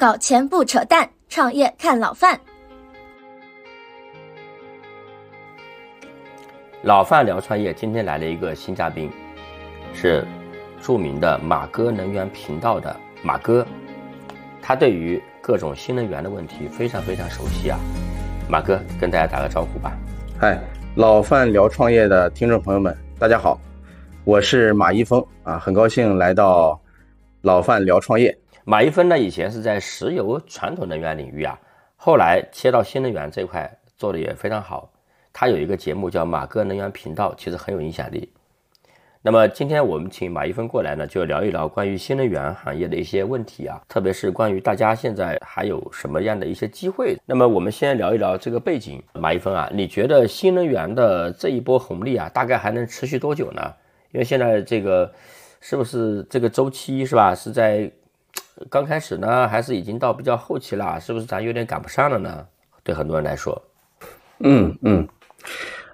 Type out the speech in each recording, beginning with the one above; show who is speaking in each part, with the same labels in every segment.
Speaker 1: 搞钱不扯淡，创业看老范。
Speaker 2: 老范聊创业，今天来了一个新嘉宾，是著名的马哥能源频道的马哥，他对于各种新能源的问题非常非常熟悉啊。马哥跟大家打个招呼吧。
Speaker 3: 嗨，老范聊创业的听众朋友们，大家好，我是马一峰啊，很高兴来到老范聊创业。
Speaker 2: 马一峰呢，以前是在石油传统能源领域啊，后来切到新能源这块做的也非常好。他有一个节目叫马哥能源频道，其实很有影响力。那么今天我们请马一峰过来呢，就聊一聊关于新能源行业的一些问题啊，特别是关于大家现在还有什么样的一些机会。那么我们先聊一聊这个背景。马一峰啊，你觉得新能源的这一波红利啊，大概还能持续多久呢？因为现在这个是不是这个周期是吧？是在刚开始呢，还是已经到比较后期了？是不是咱有点赶不上了呢？对很多人来说，
Speaker 3: 嗯嗯。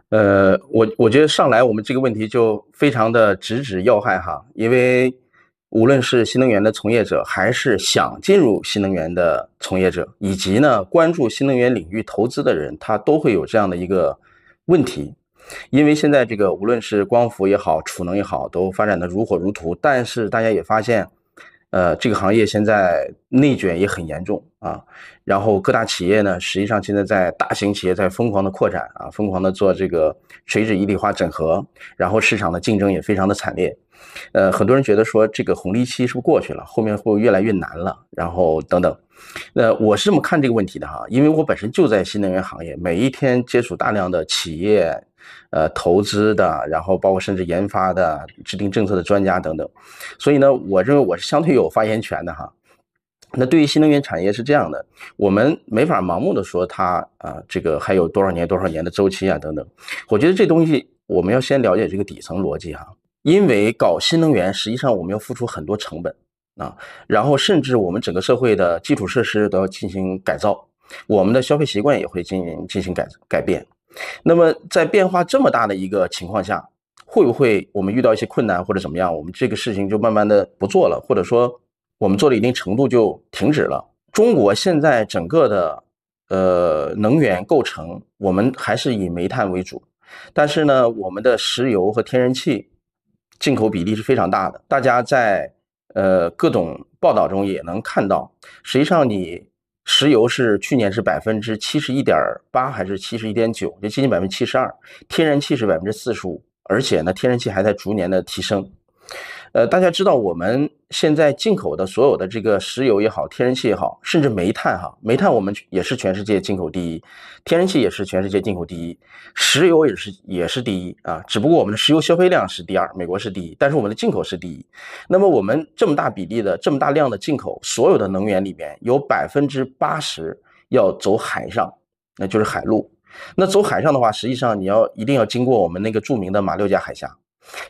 Speaker 3: 呃，我我觉得上来我们这个问题就非常的直指要害哈，因为无论是新能源的从业者，还是想进入新能源的从业者，以及呢关注新能源领域投资的人，他都会有这样的一个问题，因为现在这个无论是光伏也好，储能也好，都发展的如火如荼，但是大家也发现。呃，这个行业现在内卷也很严重啊，然后各大企业呢，实际上现在在大型企业在疯狂的扩展啊，疯狂的做这个垂直一体化整合，然后市场的竞争也非常的惨烈。呃，很多人觉得说这个红利期是不是过去了，后面会越来越难了，然后等等。那我是这么看这个问题的哈，因为我本身就在新能源行业，每一天接触大量的企业。呃，投资的，然后包括甚至研发的、制定政策的专家等等，所以呢，我认为我是相对有发言权的哈。那对于新能源产业是这样的，我们没法盲目的说它啊，这个还有多少年、多少年的周期啊等等。我觉得这东西我们要先了解这个底层逻辑哈，因为搞新能源实际上我们要付出很多成本啊，然后甚至我们整个社会的基础设施都要进行改造，我们的消费习惯也会进行进行改改变。那么在变化这么大的一个情况下，会不会我们遇到一些困难或者怎么样，我们这个事情就慢慢的不做了，或者说我们做了一定程度就停止了？中国现在整个的呃能源构成，我们还是以煤炭为主，但是呢，我们的石油和天然气进口比例是非常大的。大家在呃各种报道中也能看到，实际上你。石油是去年是百分之七十一点八还是七十一点九，就接近百分之七十二。天然气是百分之四十五，而且呢，天然气还在逐年的提升。呃，大家知道我们现在进口的所有的这个石油也好，天然气也好，甚至煤炭哈，煤炭我们也是全世界进口第一，天然气也是全世界进口第一，石油也是也是第一啊。只不过我们的石油消费量是第二，美国是第一，但是我们的进口是第一。那么我们这么大比例的这么大量的进口，所有的能源里面有百分之八十要走海上，那就是海路。那走海上的话，实际上你要一定要经过我们那个著名的马六甲海峡。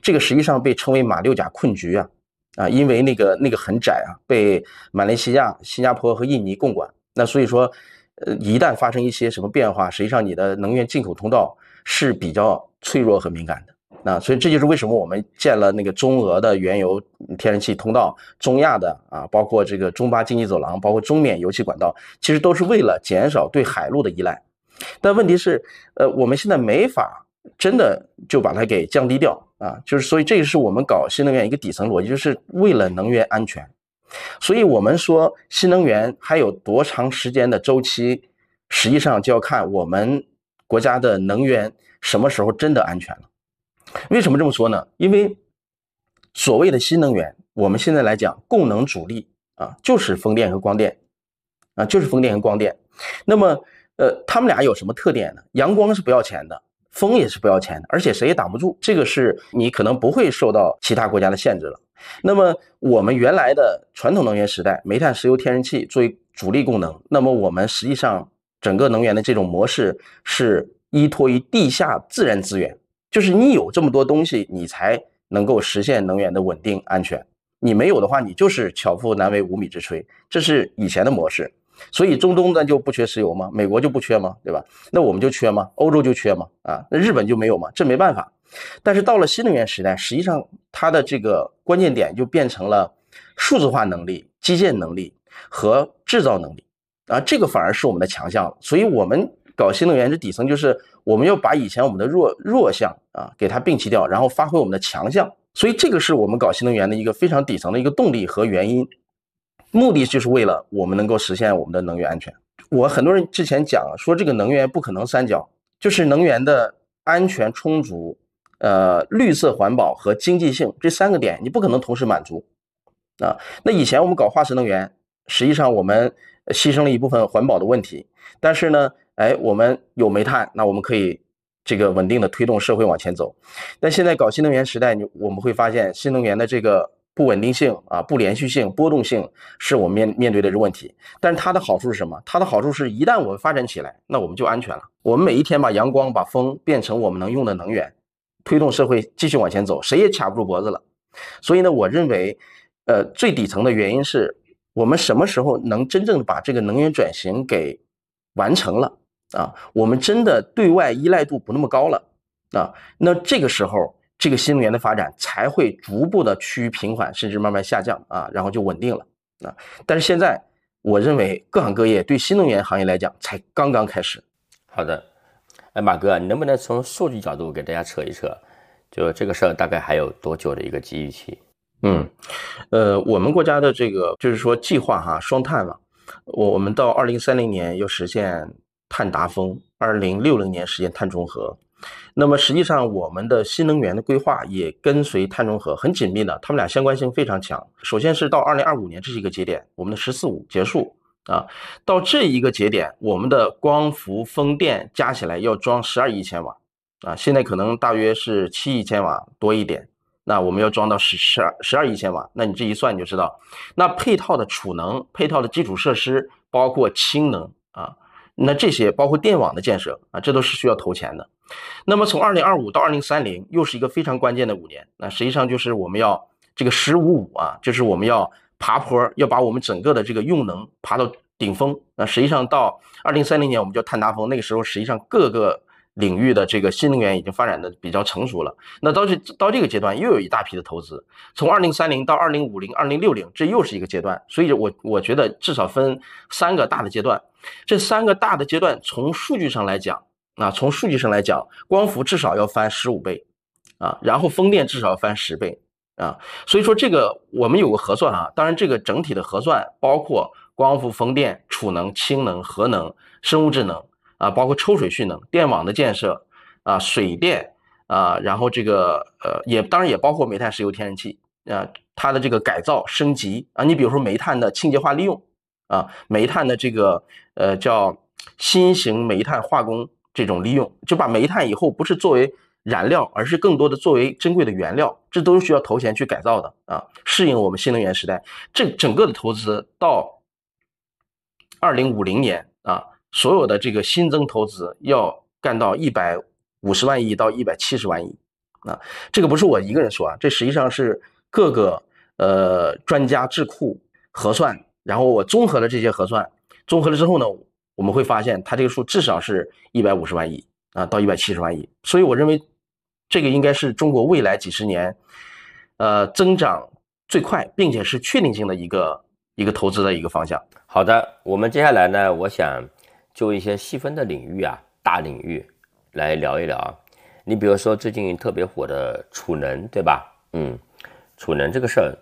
Speaker 3: 这个实际上被称为马六甲困局啊，啊，因为那个那个很窄啊，被马来西亚、新加坡和印尼共管。那所以说，呃，一旦发生一些什么变化，实际上你的能源进口通道是比较脆弱和敏感的。那所以这就是为什么我们建了那个中俄的原油、天然气通道，中亚的啊，包括这个中巴经济走廊，包括中缅油气管道，其实都是为了减少对海路的依赖。但问题是，呃，我们现在没法。真的就把它给降低掉啊，就是所以这个是我们搞新能源一个底层逻辑，就是为了能源安全。所以我们说新能源还有多长时间的周期，实际上就要看我们国家的能源什么时候真的安全了。为什么这么说呢？因为所谓的新能源，我们现在来讲供能主力啊，就是风电和光电啊，就是风电和光电。那么呃，他们俩有什么特点呢？阳光是不要钱的。风也是不要钱的，而且谁也挡不住，这个是你可能不会受到其他国家的限制了。那么我们原来的传统能源时代，煤炭、石油、天然气作为主力供能，那么我们实际上整个能源的这种模式是依托于地下自然资源，就是你有这么多东西，你才能够实现能源的稳定安全。你没有的话，你就是巧妇难为无米之炊，这是以前的模式。所以中东那就不缺石油吗？美国就不缺吗？对吧？那我们就缺吗？欧洲就缺吗？啊，那日本就没有吗？这没办法。但是到了新能源时代，实际上它的这个关键点就变成了数字化能力、基建能力，和制造能力啊，这个反而是我们的强项。所以，我们搞新能源的底层就是我们要把以前我们的弱弱项啊给它摒弃掉，然后发挥我们的强项。所以，这个是我们搞新能源的一个非常底层的一个动力和原因，目的就是为了我们能够实现我们的能源安全。我很多人之前讲说这个能源不可能三角，就是能源的安全充足。呃，绿色环保和经济性这三个点，你不可能同时满足啊。那以前我们搞化石能源，实际上我们牺牲了一部分环保的问题，但是呢，哎，我们有煤炭，那我们可以这个稳定的推动社会往前走。但现在搞新能源时代，你我们会发现新能源的这个不稳定性啊、不连续性、波动性是我们面面对的这问题。但是它的好处是什么？它的好处是一旦我们发展起来，那我们就安全了。我们每一天把阳光、把风变成我们能用的能源。推动社会继续往前走，谁也卡不住脖子了。所以呢，我认为，呃，最底层的原因是我们什么时候能真正把这个能源转型给完成了啊？我们真的对外依赖度不那么高了啊？那这个时候，这个新能源的发展才会逐步的趋于平缓，甚至慢慢下降啊，然后就稳定了啊。但是现在，我认为各行各业对新能源行业来讲才刚刚开始。
Speaker 2: 好的。哎，马哥，你能不能从数据角度给大家扯一扯，就这个事儿大概还有多久的一个机遇期？
Speaker 3: 嗯，呃，我们国家的这个就是说计划哈，双碳嘛，我我们到二零三零年要实现碳达峰，二零六零年实现碳中和。那么实际上我们的新能源的规划也跟随碳中和很紧密的，它们俩相关性非常强。首先是到二零二五年，这是一个节点，我们的“十四五”结束。啊，到这一个节点，我们的光伏、风电加起来要装十二亿千瓦，啊，现在可能大约是七亿千瓦多一点，那我们要装到十十二十二亿千瓦，那你这一算你就知道，那配套的储能、配套的基础设施，包括氢能啊，那这些包括电网的建设啊，这都是需要投钱的。那么从二零二五到二零三零，又是一个非常关键的五年，那实际上就是我们要这个十五五啊，就是我们要。爬坡要把我们整个的这个用能爬到顶峰，那实际上到二零三零年我们叫碳达峰，那个时候实际上各个领域的这个新能源已经发展的比较成熟了。那到这到这个阶段又有一大批的投资，从二零三零到二零五零、二零六零，这又是一个阶段。所以，我我觉得至少分三个大的阶段。这三个大的阶段从数据上来讲，啊，从数据上来讲，光伏至少要翻十五倍，啊，然后风电至少要翻十倍。啊，所以说这个我们有个核算啊，当然这个整体的核算包括光伏、风电、储能、氢能、核能、生物质能啊，包括抽水蓄能、电网的建设啊、水电啊，然后这个呃也当然也包括煤炭、石油、天然气啊，它的这个改造升级啊，你比如说煤炭的清洁化利用啊，煤炭的这个呃叫新型煤炭化工这种利用，就把煤炭以后不是作为。燃料，而是更多的作为珍贵的原料，这都是需要投钱去改造的啊，适应我们新能源时代。这整个的投资到二零五零年啊，所有的这个新增投资要干到一百五十万亿到一百七十万亿啊，这个不是我一个人说啊，这实际上是各个呃专家智库核算，然后我综合了这些核算，综合了之后呢，我们会发现它这个数至少是一百五十万亿啊，到一百七十万亿，所以我认为。这个应该是中国未来几十年，呃，增长最快，并且是确定性的一个一个投资的一个方向。
Speaker 2: 好的，我们接下来呢，我想就一些细分的领域啊，大领域来聊一聊。你比如说最近特别火的储能，对吧？嗯，储能这个事儿，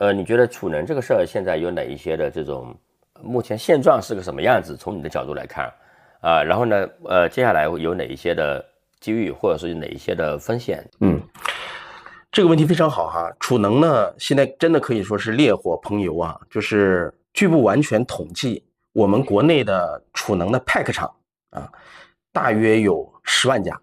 Speaker 2: 呃，你觉得储能这个事儿现在有哪一些的这种目前现状是个什么样子？从你的角度来看啊，然后呢，呃，接下来有哪一些的？机遇或者是哪一些的风险？
Speaker 3: 嗯，这个问题非常好哈。储能呢，现在真的可以说是烈火烹油啊。就是据不完全统计，我们国内的储能的 pack 厂啊，大约有十万家，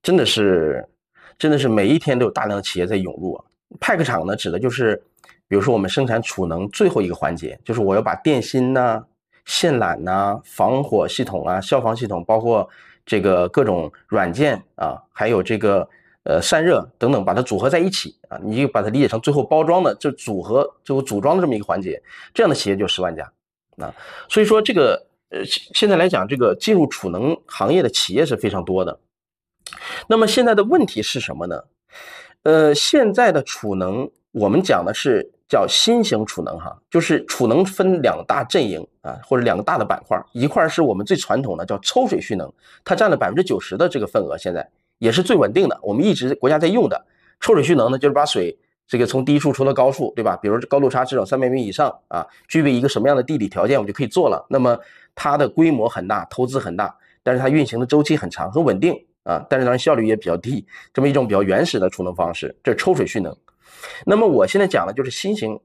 Speaker 3: 真的是，真的是每一天都有大量的企业在涌入。pack 厂呢，指的就是，比如说我们生产储能最后一个环节，就是我要把电芯呐、线缆呐、防火系统啊、消防系统，包括这个各种软件啊，还有这个呃散热等等，把它组合在一起啊，你就把它理解成最后包装的就组合最后组装的这么一个环节，这样的企业就十万家啊。所以说这个呃现在来讲，这个进入储能行业的企业是非常多的。那么现在的问题是什么呢？呃，现在的储能我们讲的是叫新型储能哈，就是储能分两大阵营啊，或者两个大的板块，一块是我们最传统的叫抽水蓄能，它占了百分之九十的这个份额，现在也是最稳定的，我们一直国家在用的。抽水蓄能呢，就是把水这个从低处抽到高处，对吧？比如高度差至少三百米以上啊，具备一个什么样的地理条件，我们就可以做了。那么它的规模很大，投资很大，但是它运行的周期很长，很稳定啊，但是当然效率也比较低，这么一种比较原始的储能方式，这是抽水蓄能。那么我现在讲的就是新型，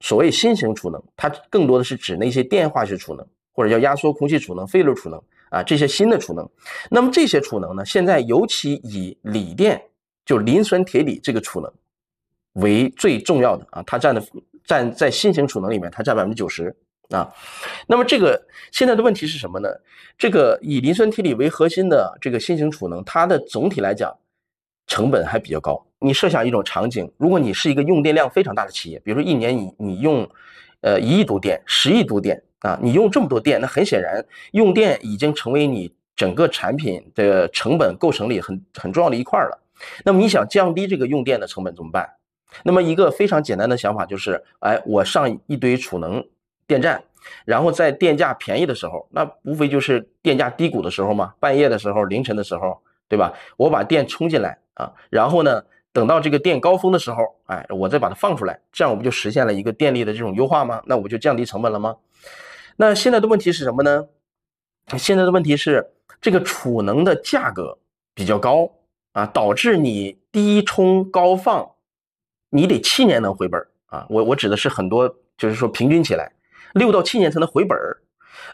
Speaker 3: 所谓新型储能，它更多的是指那些电化学储能，或者叫压缩空气储能、废热储能啊，这些新的储能。那么这些储能呢，现在尤其以锂电，就磷酸铁锂这个储能为最重要的啊，它占的占在新型储能里面，它占百分之九十啊。那么这个现在的问题是什么呢？这个以磷酸铁锂为核心的这个新型储能，它的总体来讲成本还比较高。你设想一种场景，如果你是一个用电量非常大的企业，比如说一年你你用，呃一亿度电、十亿度电啊，你用这么多电，那很显然用电已经成为你整个产品的成本构成里很很重要的一块了。那么你想降低这个用电的成本怎么办？那么一个非常简单的想法就是，哎，我上一堆储能电站，然后在电价便宜的时候，那无非就是电价低谷的时候嘛，半夜的时候、凌晨的时候，对吧？我把电充进来啊，然后呢？等到这个电高峰的时候，哎，我再把它放出来，这样我不就实现了一个电力的这种优化吗？那我不就降低成本了吗？那现在的问题是什么呢？现在的问题是这个储能的价格比较高啊，导致你低充高放，你得七年能回本啊。我我指的是很多，就是说平均起来六到七年才能回本儿。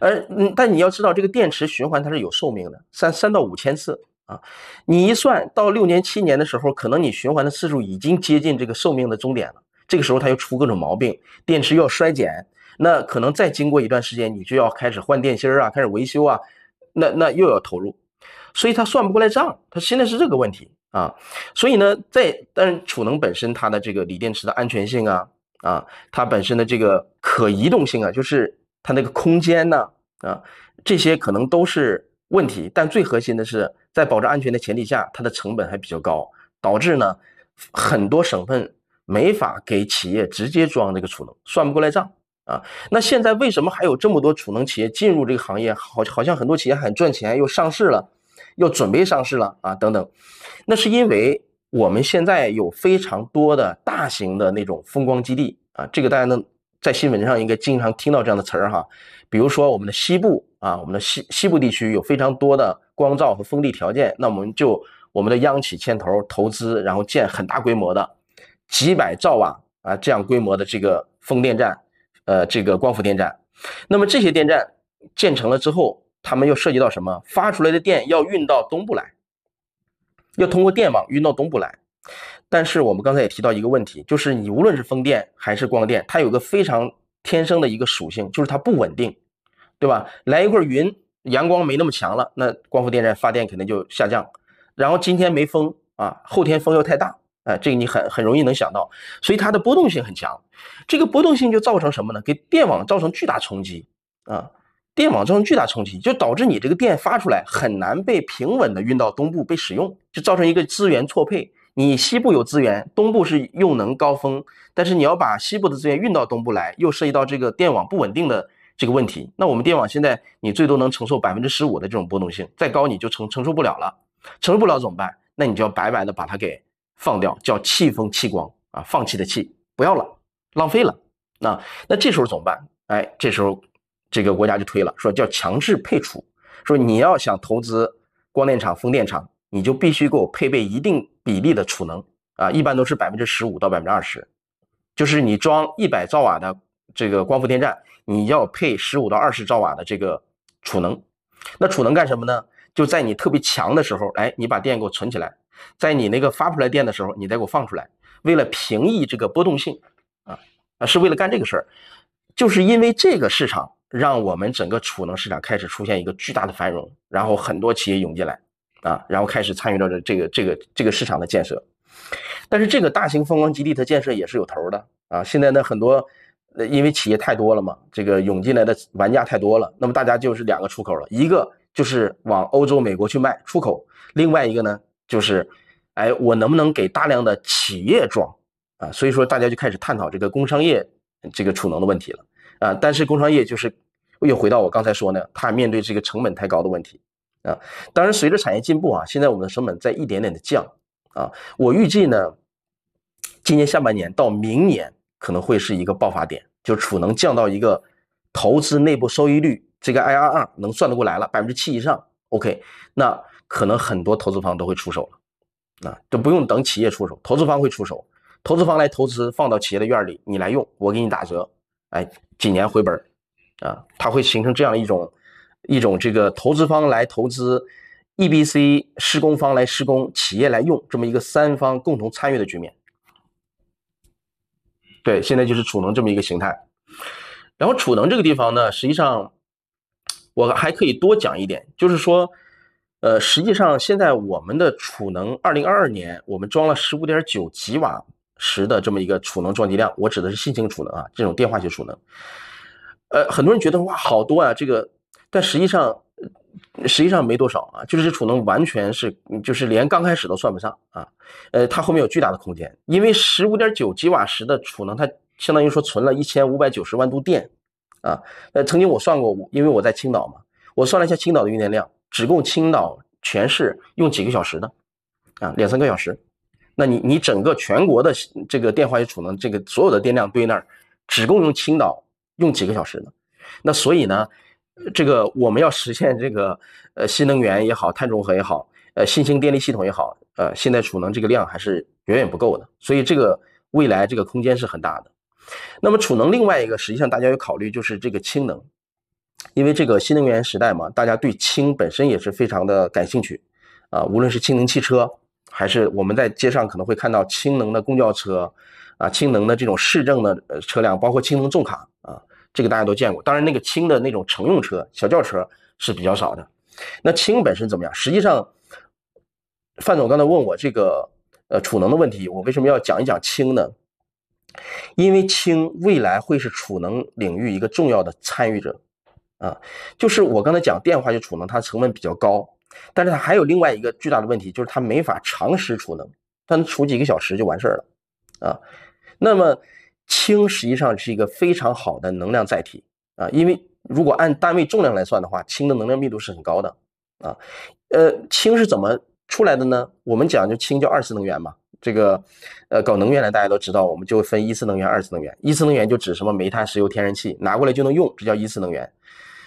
Speaker 3: 而嗯，但你要知道这个电池循环它是有寿命的，三三到五千次。啊，你一算到六年七年的时候，可能你循环的次数已经接近这个寿命的终点了。这个时候它又出各种毛病，电池又要衰减，那可能再经过一段时间，你就要开始换电芯儿啊，开始维修啊，那那又要投入，所以它算不过来账。它现在是这个问题啊，所以呢，在但是储能本身它的这个锂电池的安全性啊啊，它本身的这个可移动性啊，就是它那个空间呢啊，这些可能都是问题，但最核心的是。在保证安全的前提下，它的成本还比较高，导致呢很多省份没法给企业直接装这个储能，算不过来账啊。那现在为什么还有这么多储能企业进入这个行业？好，好像很多企业很赚钱，又上市了，又准备上市了啊，等等。那是因为我们现在有非常多的大型的那种风光基地啊，这个大家能在新闻上应该经常听到这样的词儿哈。比如说我们的西部啊，我们的西西部地区有非常多的。光照和风力条件，那我们就我们的央企牵头投资，然后建很大规模的几百兆瓦啊这样规模的这个风电站，呃，这个光伏电站。那么这些电站建成了之后，他们又涉及到什么？发出来的电要运到东部来，要通过电网运到东部来。但是我们刚才也提到一个问题，就是你无论是风电还是光电，它有个非常天生的一个属性，就是它不稳定，对吧？来一会儿云。阳光没那么强了，那光伏电站发电肯定就下降。然后今天没风啊，后天风又太大，哎，这个你很很容易能想到，所以它的波动性很强。这个波动性就造成什么呢？给电网造成巨大冲击啊！电网造成巨大冲击，就导致你这个电发出来很难被平稳的运到东部被使用，就造成一个资源错配。你西部有资源，东部是用能高峰，但是你要把西部的资源运到东部来，又涉及到这个电网不稳定的。这个问题，那我们电网现在你最多能承受百分之十五的这种波动性，再高你就承承受不了了，承受不了怎么办？那你就要白白的把它给放掉，叫弃风弃光啊，放弃的弃，不要了，浪费了。那那这时候怎么办？哎，这时候这个国家就推了，说叫强制配储，说你要想投资光电厂、风电场，你就必须给我配备一定比例的储能啊，一般都是百分之十五到百分之二十，就是你装一百兆瓦的这个光伏电站。你要配十五到二十兆瓦的这个储能，那储能干什么呢？就在你特别强的时候，哎，你把电给我存起来，在你那个发出来电的时候，你再给我放出来。为了平抑这个波动性，啊啊，是为了干这个事儿。就是因为这个市场，让我们整个储能市场开始出现一个巨大的繁荣，然后很多企业涌进来，啊，然后开始参与到这这个这个这个市场的建设。但是这个大型风光基地的建设也是有头的啊，现在呢很多。那因为企业太多了嘛，这个涌进来的玩家太多了，那么大家就是两个出口了，一个就是往欧洲、美国去卖出口，另外一个呢就是，哎，我能不能给大量的企业装啊，所以说大家就开始探讨这个工商业这个储能的问题了啊。但是工商业就是又回到我刚才说呢，它面对这个成本太高的问题啊。当然，随着产业进步啊，现在我们的成本在一点点的降啊。我预计呢，今年下半年到明年可能会是一个爆发点，就储能降到一个投资内部收益率这个 IRR 能算得过来了，百分之七以上，OK，那可能很多投资方都会出手了啊，都不用等企业出手，投资方会出手。投资方来投资，放到企业的院里，你来用，我给你打折，哎，几年回本，啊，它会形成这样一种一种这个投资方来投资，EBC 施工方来施工，企业来用，这么一个三方共同参与的局面。对，现在就是储能这么一个形态。然后储能这个地方呢，实际上我还可以多讲一点，就是说，呃，实际上现在我们的储能，二零二二年我们装了十五点九吉瓦。十的这么一个储能装机量，我指的是新型储能啊，这种电化学储能。呃，很多人觉得哇，好多啊，这个，但实际上，实际上没多少啊，就是这储能完全是，就是连刚开始都算不上啊。呃，它后面有巨大的空间，因为十五点九吉瓦时的储能，它相当于说存了一千五百九十万度电啊。呃，曾经我算过，因为我在青岛嘛，我算了一下青岛的用电量，只供青岛全市用几个小时的啊，两三个小时。那你你整个全国的这个电化学储能，这个所有的电量堆那儿，只够用青岛用几个小时呢？那所以呢，这个我们要实现这个呃新能源也好，碳中和也好，呃新兴电力系统也好，呃现在储能这个量还是远远不够的。所以这个未来这个空间是很大的。那么储能另外一个，实际上大家要考虑就是这个氢能，因为这个新能源时代嘛，大家对氢本身也是非常的感兴趣啊，无论是氢能汽车。还是我们在街上可能会看到氢能的公交车，啊，氢能的这种市政的车辆，包括氢能重卡啊，这个大家都见过。当然，那个氢的那种乘用车、小轿车是比较少的。那氢本身怎么样？实际上，范总刚才问我这个呃储能的问题，我为什么要讲一讲氢呢？因为氢未来会是储能领域一个重要的参与者啊，就是我刚才讲电化学储能，它成本比较高。但是它还有另外一个巨大的问题，就是它没法长时储能，它能储几个小时就完事儿了，啊，那么氢实际上是一个非常好的能量载体啊，因为如果按单位重量来算的话，氢的能量密度是很高的啊，呃，氢是怎么出来的呢？我们讲就氢叫二次能源嘛，这个呃搞能源的大家都知道，我们就分一次能源、二次能源，一次能源就指什么煤炭、石油、天然气拿过来就能用，这叫一次能源。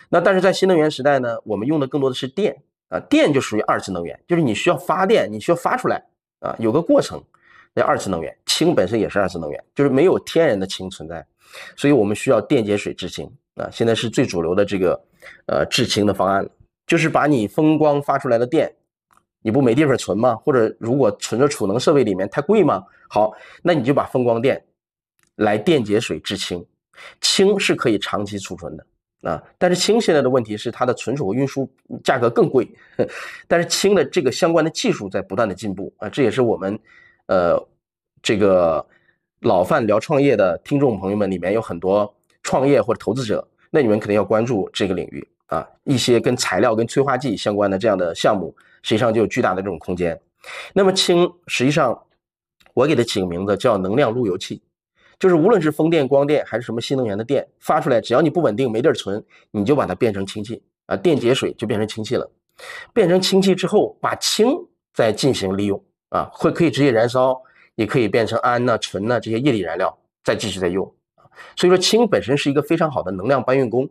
Speaker 3: 那但是在新能源时代呢，我们用的更多的是电。啊，电就属于二次能源，就是你需要发电，你需要发出来啊，有个过程，那二次能源。氢本身也是二次能源，就是没有天然的氢存在，所以我们需要电解水制氢啊。现在是最主流的这个呃制氢的方案了，就是把你风光发出来的电，你不没地方存吗？或者如果存在储能设备里面太贵吗？好，那你就把风光电来电解水制氢，氢是可以长期储存的。啊，但是氢现在的问题是它的存储和运输价格更贵，但是氢的这个相关的技术在不断的进步啊，这也是我们，呃，这个老范聊创业的听众朋友们里面有很多创业或者投资者，那你们肯定要关注这个领域啊，一些跟材料跟催化剂相关的这样的项目，实际上就有巨大的这种空间。那么氢实际上，我给它起个名字叫能量路由器。就是无论是风电、光电还是什么新能源的电发出来，只要你不稳定、没地儿存，你就把它变成氢气啊，电解水就变成氢气了。变成氢气之后，把氢再进行利用啊，会可以直接燃烧，也可以变成氨呐、醇呐这些液体燃料，再继续再用。所以说，氢本身是一个非常好的能量搬运工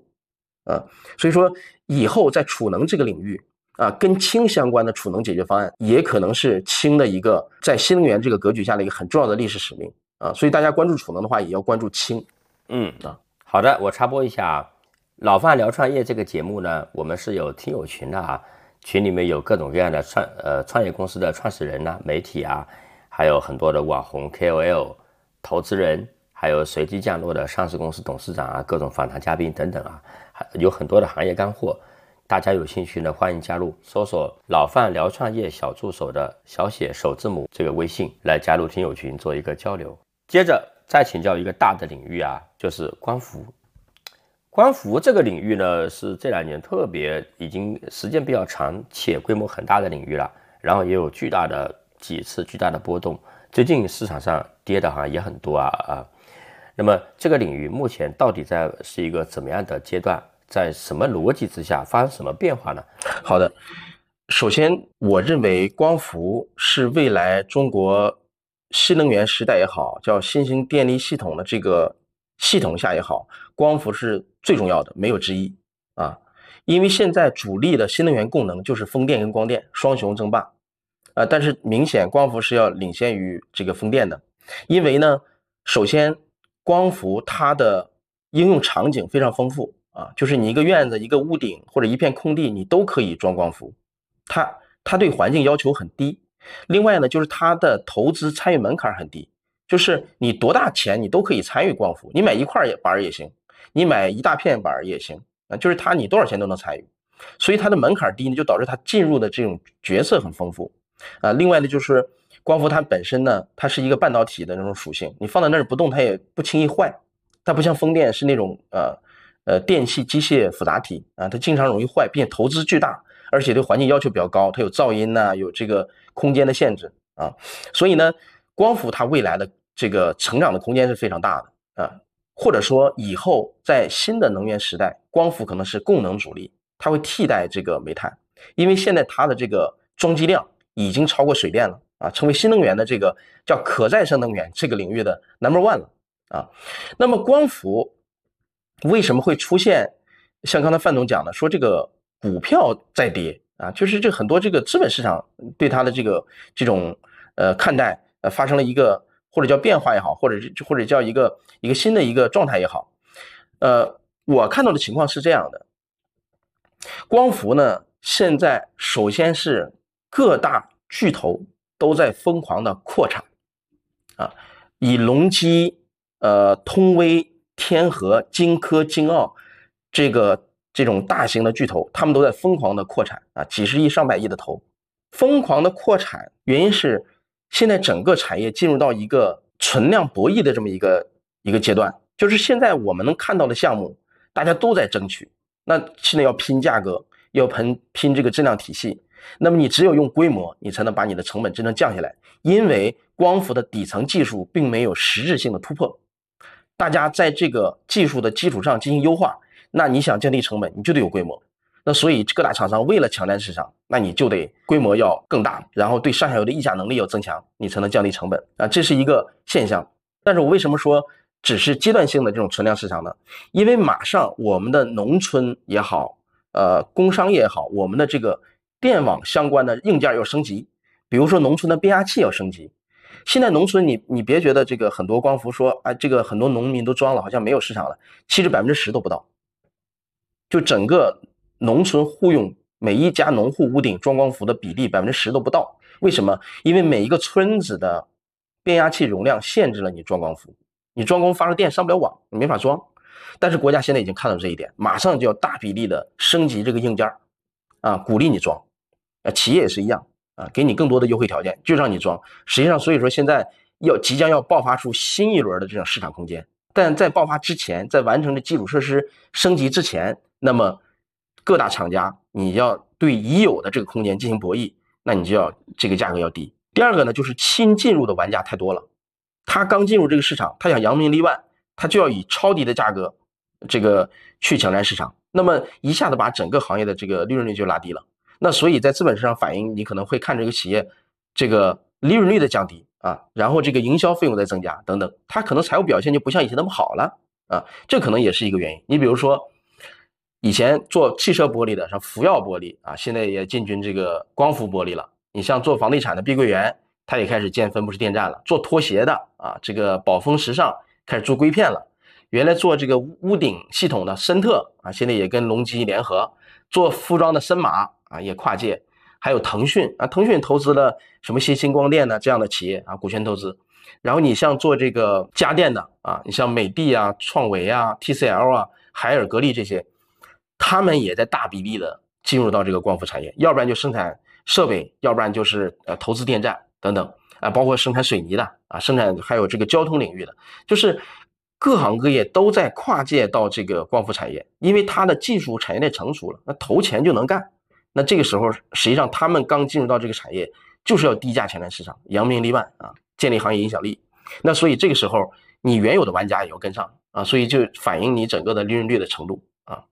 Speaker 3: 啊。所以说，以后在储能这个领域啊，跟氢相关的储能解决方案，也可能是氢的一个在新能源这个格局下的一个很重要的历史使命。啊，所以大家关注储能的话，也要关注氢。
Speaker 2: 嗯啊，好的，我插播一下啊，老范聊创业这个节目呢，我们是有听友群的啊，群里面有各种各样的创呃创业公司的创始人呐、媒体啊，还有很多的网红 KOL、投资人，还有随机降落的上市公司董事长啊，各种访谈嘉宾等等啊，还有很多的行业干货。大家有兴趣呢，欢迎加入，搜索“老范聊创业小助手”的小写首字母这个微信来加入听友群，做一个交流。接着再请教一个大的领域啊，就是光伏。光伏这个领域呢，是这两年特别已经时间比较长且规模很大的领域了，然后也有巨大的几次巨大的波动，最近市场上跌的好像也很多啊啊。那么这个领域目前到底在是一个怎么样的阶段？在什么逻辑之下发生什么变化呢？
Speaker 3: 好的，首先我认为光伏是未来中国新能源时代也好，叫新型电力系统的这个系统下也好，光伏是最重要的，没有之一啊。因为现在主力的新能源供能就是风电跟光电双雄争霸，啊，但是明显光伏是要领先于这个风电的，因为呢，首先光伏它的应用场景非常丰富。啊，就是你一个院子、一个屋顶或者一片空地，你都可以装光伏，它它对环境要求很低。另外呢，就是它的投资参与门槛很低，就是你多大钱你都可以参与光伏，你买一块板也行，你买一大片板也行啊，就是它你多少钱都能参与，所以它的门槛低呢，就导致它进入的这种角色很丰富啊。另外呢，就是光伏它本身呢，它是一个半导体的那种属性，你放在那儿不动，它也不轻易坏，它不像风电是那种呃。呃，电器机械复杂体啊，它经常容易坏，并且投资巨大，而且对环境要求比较高，它有噪音呐，有这个空间的限制啊，所以呢，光伏它未来的这个成长的空间是非常大的啊，或者说以后在新的能源时代，光伏可能是供能主力，它会替代这个煤炭，因为现在它的这个装机量已经超过水电了啊，成为新能源的这个叫可再生能源这个领域的 number one 了啊，那么光伏。为什么会出现像刚才范总讲的，说这个股票在跌啊？就是这很多这个资本市场对它的这个这种呃看待呃发生了一个或者叫变化也好，或者是或者叫一个一个新的一个状态也好，呃，我看到的情况是这样的：光伏呢，现在首先是各大巨头都在疯狂的扩产啊，以隆基、呃通威。天合、金科、金奥，这个这种大型的巨头，他们都在疯狂的扩产啊，几十亿、上百亿的投，疯狂的扩产，原因是现在整个产业进入到一个存量博弈的这么一个一个阶段，就是现在我们能看到的项目，大家都在争取，那现在要拼价格，要拼拼这个质量体系，那么你只有用规模，你才能把你的成本真正降下来，因为光伏的底层技术并没有实质性的突破。大家在这个技术的基础上进行优化，那你想降低成本，你就得有规模。那所以各大厂商为了抢占市场，那你就得规模要更大，然后对上下游的议价能力要增强，你才能降低成本啊，这是一个现象。但是我为什么说只是阶段性的这种存量市场呢？因为马上我们的农村也好，呃，工商业也好，我们的这个电网相关的硬件要升级，比如说农村的变压器要升级。现在农村，你你别觉得这个很多光伏说，哎，这个很多农民都装了，好像没有市场了。其实百分之十都不到，就整个农村户用每一家农户屋顶装光伏的比例百分之十都不到。为什么？因为每一个村子的变压器容量限制了你装光伏，你装光发了电上不了网，你没法装。但是国家现在已经看到这一点，马上就要大比例的升级这个硬件啊，鼓励你装。啊，企业也是一样。啊，给你更多的优惠条件，就让你装。实际上，所以说现在要即将要爆发出新一轮的这种市场空间。但在爆发之前，在完成这基础设施升级之前，那么各大厂家你要对已有的这个空间进行博弈，那你就要这个价格要低。第二个呢，就是新进入的玩家太多了，他刚进入这个市场，他想扬名立万，他就要以超低的价格这个去抢占市场，那么一下子把整个行业的这个利润率就拉低了。那所以，在资本市场反映，你可能会看这个企业这个利润率的降低啊，然后这个营销费用在增加等等，它可能财务表现就不像以前那么好了啊，这可能也是一个原因。你比如说，以前做汽车玻璃的，像福耀玻璃啊，现在也进军这个光伏玻璃了。你像做房地产的碧桂园，它也开始建分布式电站了。做拖鞋的啊，这个宝丰时尚开始做硅片了。原来做这个屋顶系统的森特啊，现在也跟隆基联合做服装的森马。啊，也跨界，还有腾讯啊，腾讯投资了什么新星光电呢这样的企业啊，股权投资。然后你像做这个家电的啊，你像美的啊、创维啊、TCL 啊、海尔格力这些，他们也在大比例的进入到这个光伏产业，要不然就生产设备，要不然就是呃投资电站等等啊，包括生产水泥的啊，生产还有这个交通领域的，就是各行各业都在跨界到这个光伏产业，因为它的技术产业链成熟了，那投钱就能干。那这个时候，实际上他们刚进入到这个产业，就是要低价抢占市场，扬名立万啊。建立行业影响力。那所以这个时候，你原有的玩家也要跟上啊，所以就反映你整个的利润率的程度啊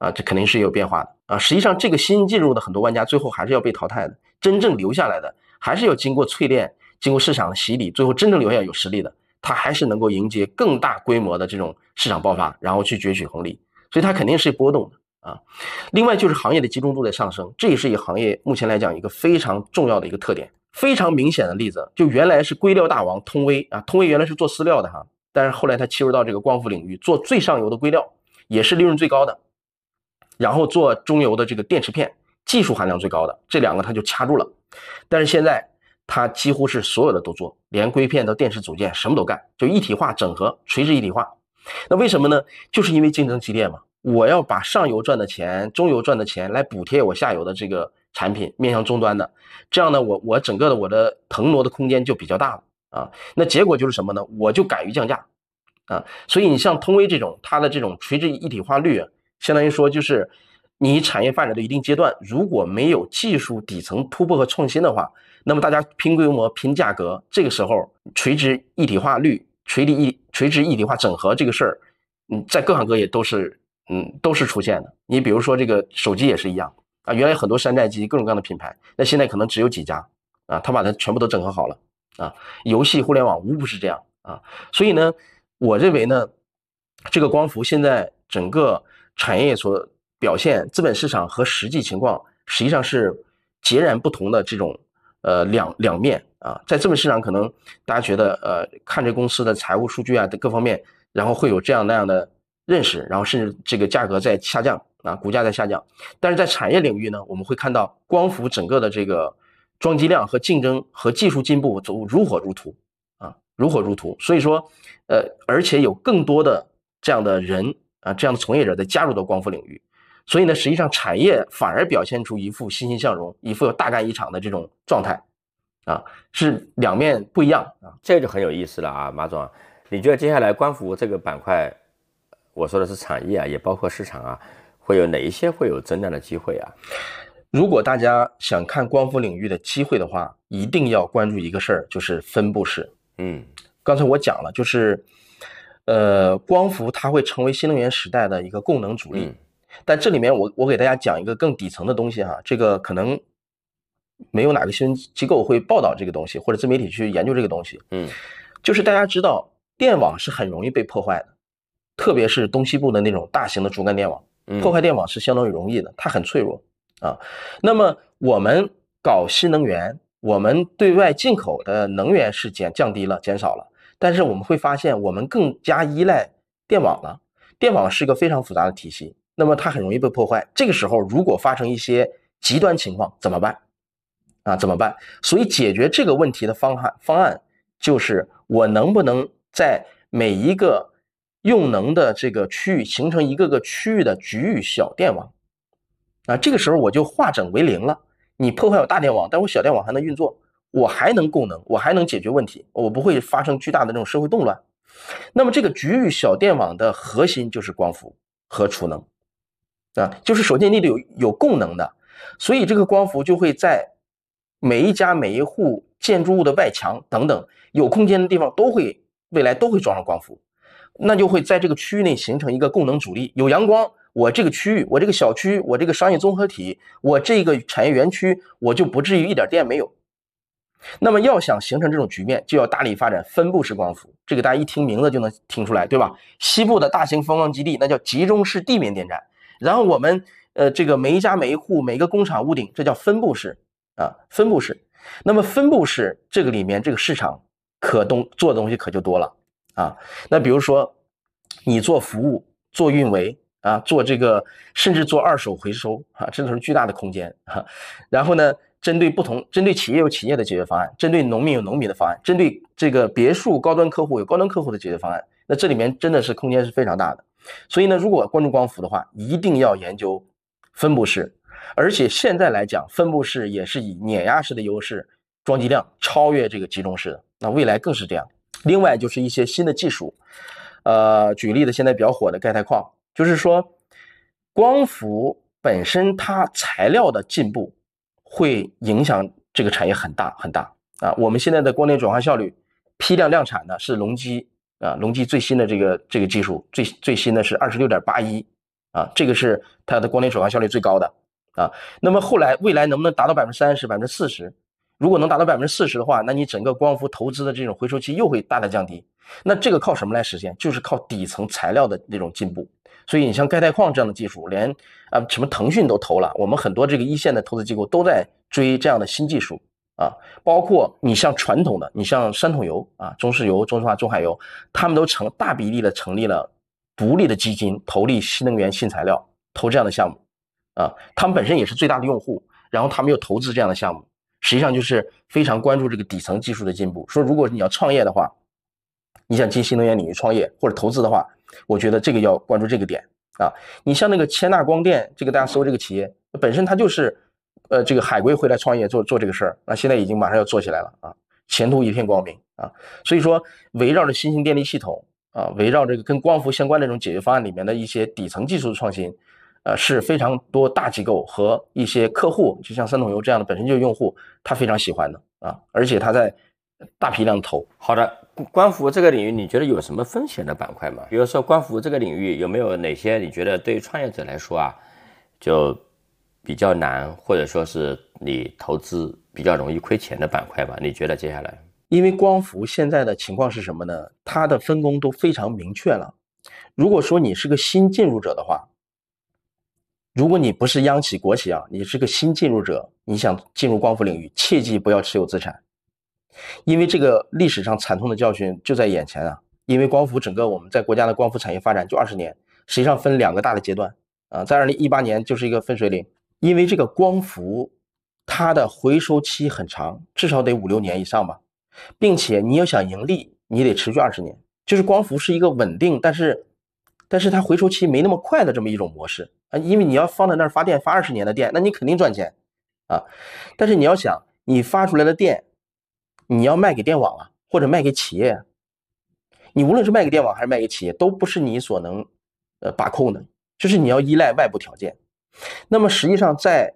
Speaker 3: 啊，这肯定是有变化的啊。实际上，这个新进入的很多玩家最后还是要被淘汰的，真正留下来的还是要经过淬炼、经过市场的洗礼，最后真正留下有实力的，他还是能够迎接更大规模的这种市场爆发，然后去攫取红利。所以它肯定是波动的啊。另外就是行业的集中度在上升，这也是一个行业目前来讲一个非常重要的一个特点。非常明显的例子，就原来是硅料大王通威啊，通威原来是做饲料的哈，但是后来他切入到这个光伏领域，做最上游的硅料，也是利润最高的，然后做中游的这个电池片，技术含量最高的，这两个他就掐住了。但是现在他几乎是所有的都做，连硅片到电池组件什么都干，就一体化整合，垂直一体化。那为什么呢？就是因为竞争激烈嘛，我要把上游赚的钱、中游赚的钱来补贴我下游的这个产品，面向终端的，这样呢，我我整个的我的腾挪的空间就比较大了啊。那结果就是什么呢？我就敢于降价啊。所以你像通威这种，它的这种垂直一体化率，相当于说就是你产业发展到一定阶段，如果没有技术底层突破和创新的话，那么大家拼规模、拼价格，这个时候垂直一体化率。垂直一垂直一体化整合这个事儿，嗯，在各行各业都是，嗯，都是出现的。你比如说这个手机也是一样啊，原来很多山寨机，各种各样的品牌，那现在可能只有几家啊，他把它全部都整合好了啊。游戏互联网无不是这样啊，所以呢，我认为呢，这个光伏现在整个产业所表现，资本市场和实际情况实际上是截然不同的这种呃两两面。啊，在资本市场可能大家觉得，呃，看这公司的财务数据啊，各方面，然后会有这样那样的认识，然后甚至这个价格在下降啊，股价在下降。但是在产业领域呢，我们会看到光伏整个的这个装机量和竞争和技术进步走如火如荼啊，如火如荼。所以说，呃，而且有更多的这样的人啊，这样的从业者在加入到光伏领域，所以呢，实际上产业反而表现出一副欣欣向荣、一副大干一场的这种状态。啊，是两面不一样啊，
Speaker 2: 这就很有意思了啊，马总，你觉得接下来光伏这个板块，我说的是产业啊，也包括市场啊，会有哪一些会有增量的机会啊？
Speaker 3: 如果大家想看光伏领域的机会的话，一定要关注一个事儿，就是分布式。
Speaker 2: 嗯，
Speaker 3: 刚才我讲了，就是呃，光伏它会成为新能源时代的一个供能主力，但这里面我我给大家讲一个更底层的东西哈，这个可能。没有哪个新闻机构会报道这个东西，或者自媒体去研究这个东西。
Speaker 2: 嗯，
Speaker 3: 就是大家知道，电网是很容易被破坏的，特别是东西部的那种大型的主干电网，破坏电网是相当于容易的，它很脆弱啊。那么我们搞新能源，我们对外进口的能源是减降低了、减少了，但是我们会发现，我们更加依赖电网了。电网是一个非常复杂的体系，那么它很容易被破坏。这个时候，如果发生一些极端情况，怎么办？啊，怎么办？所以解决这个问题的方案方案就是我能不能在每一个用能的这个区域形成一个个区域的局域小电网啊？这个时候我就化整为零了。你破坏我大电网，但我小电网还能运作，我还能供能，我还能解决问题，我不会发生巨大的这种社会动乱。那么这个局域小电网的核心就是光伏和储能啊，就是首先你得有有供能的，所以这个光伏就会在。每一家每一户建筑物的外墙等等有空间的地方都会未来都会装上光伏，那就会在这个区域内形成一个供能主力。有阳光，我这个区域，我这个小区，我这个商业综合体，我这个产业园区，我就不至于一点电没有。那么要想形成这种局面，就要大力发展分布式光伏。这个大家一听名字就能听出来，对吧？西部的大型风光基地那叫集中式地面电站，然后我们呃这个每一家每一户每个工厂屋顶，这叫分布式。啊，分布式，那么分布式这个里面这个市场可东做的东西可就多了啊。那比如说你做服务、做运维啊，做这个甚至做二手回收啊，这都是巨大的空间啊。然后呢，针对不同，针对企业有企业的解决方案，针对农民有农民的方案，针对这个别墅高端客户有高端客户的解决方案。那这里面真的是空间是非常大的。所以呢，如果关注光伏的话，一定要研究分布式。而且现在来讲，分布式也是以碾压式的优势，装机量超越这个集中式的。那未来更是这样。另外就是一些新的技术，呃，举例子，现在比较火的钙钛矿，就是说，光伏本身它材料的进步会影响这个产业很大很大啊。我们现在的光电转化效率批量量产的是隆基啊，隆基最新的这个这个技术，最最新的是二十六点八一啊，这个是它的光电转化效率最高的啊。那么后来未来能不能达到百分之三十、百分之四十？如果能达到百分之四十的话，那你整个光伏投资的这种回收期又会大大降低。那这个靠什么来实现？就是靠底层材料的那种进步。所以你像钙钛矿这样的技术，连啊什么腾讯都投了，我们很多这个一线的投资机构都在追这样的新技术啊。包括你像传统的，你像山桶油啊、中石油、中石化、中海油，他们都成大比例的成立了独立的基金，投立新能源、新材料，投这样的项目啊。他们本身也是最大的用户，然后他们又投资这样的项目。实际上就是非常关注这个底层技术的进步。说如果你要创业的话，你想进新能源领域创业或者投资的话，我觉得这个要关注这个点啊。你像那个千纳光电，这个大家搜这个企业本身它就是，呃，这个海归回来创业做做这个事儿，那现在已经马上要做起来了啊，前途一片光明啊。所以说，围绕着新型电力系统啊，围绕这个跟光伏相关的这种解决方案里面的一些底层技术的创新。呃，是非常多大机构和一些客户，就像三桶油这样的本身就是用户，他非常喜欢的啊，而且他在大批量投。
Speaker 2: 好的，光伏这个领域，你觉得有什么风险的板块吗？比如说光伏这个领域有没有哪些你觉得对于创业者来说啊，就比较难，或者说是你投资比较容易亏钱的板块吧？你觉得接下来？
Speaker 3: 因为光伏现在的情况是什么呢？它的分工都非常明确了。如果说你是个新进入者的话，如果你不是央企、国企啊，你是个新进入者，你想进入光伏领域，切记不要持有资产，因为这个历史上惨痛的教训就在眼前啊！因为光伏整个我们在国家的光伏产业发展就二十年，实际上分两个大的阶段啊，在二零一八年就是一个分水岭，因为这个光伏它的回收期很长，至少得五六年以上吧，并且你要想盈利，你得持续二十年，就是光伏是一个稳定，但是但是它回收期没那么快的这么一种模式。啊，因为你要放在那儿发电，发二十年的电，那你肯定赚钱，啊，但是你要想，你发出来的电，你要卖给电网啊，或者卖给企业，你无论是卖给电网还是卖给企业，都不是你所能呃把控的，就是你要依赖外部条件。那么实际上，在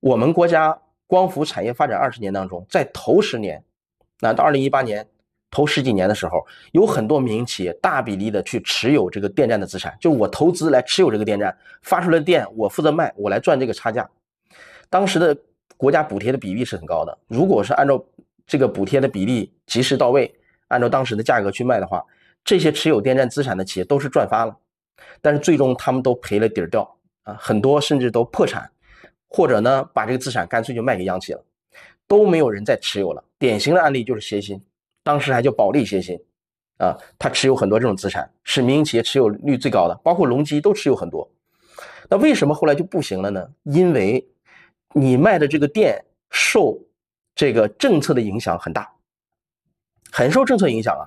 Speaker 3: 我们国家光伏产业发展二十年当中，在头十年，那到二零一八年。头十几年的时候，有很多民营企业大比例的去持有这个电站的资产，就是我投资来持有这个电站，发出来的电我负责卖，我来赚这个差价。当时的国家补贴的比例是很高的，如果是按照这个补贴的比例及时到位，按照当时的价格去卖的话，这些持有电站资产的企业都是赚发了。但是最终他们都赔了底儿掉啊，很多甚至都破产，或者呢把这个资产干脆就卖给央企了，都没有人再持有了。典型的案例就是协鑫。当时还叫保利协鑫，啊，他持有很多这种资产，是民营企业持有率最高的，包括隆基都持有很多。那为什么后来就不行了呢？因为你卖的这个电受这个政策的影响很大，很受政策影响啊。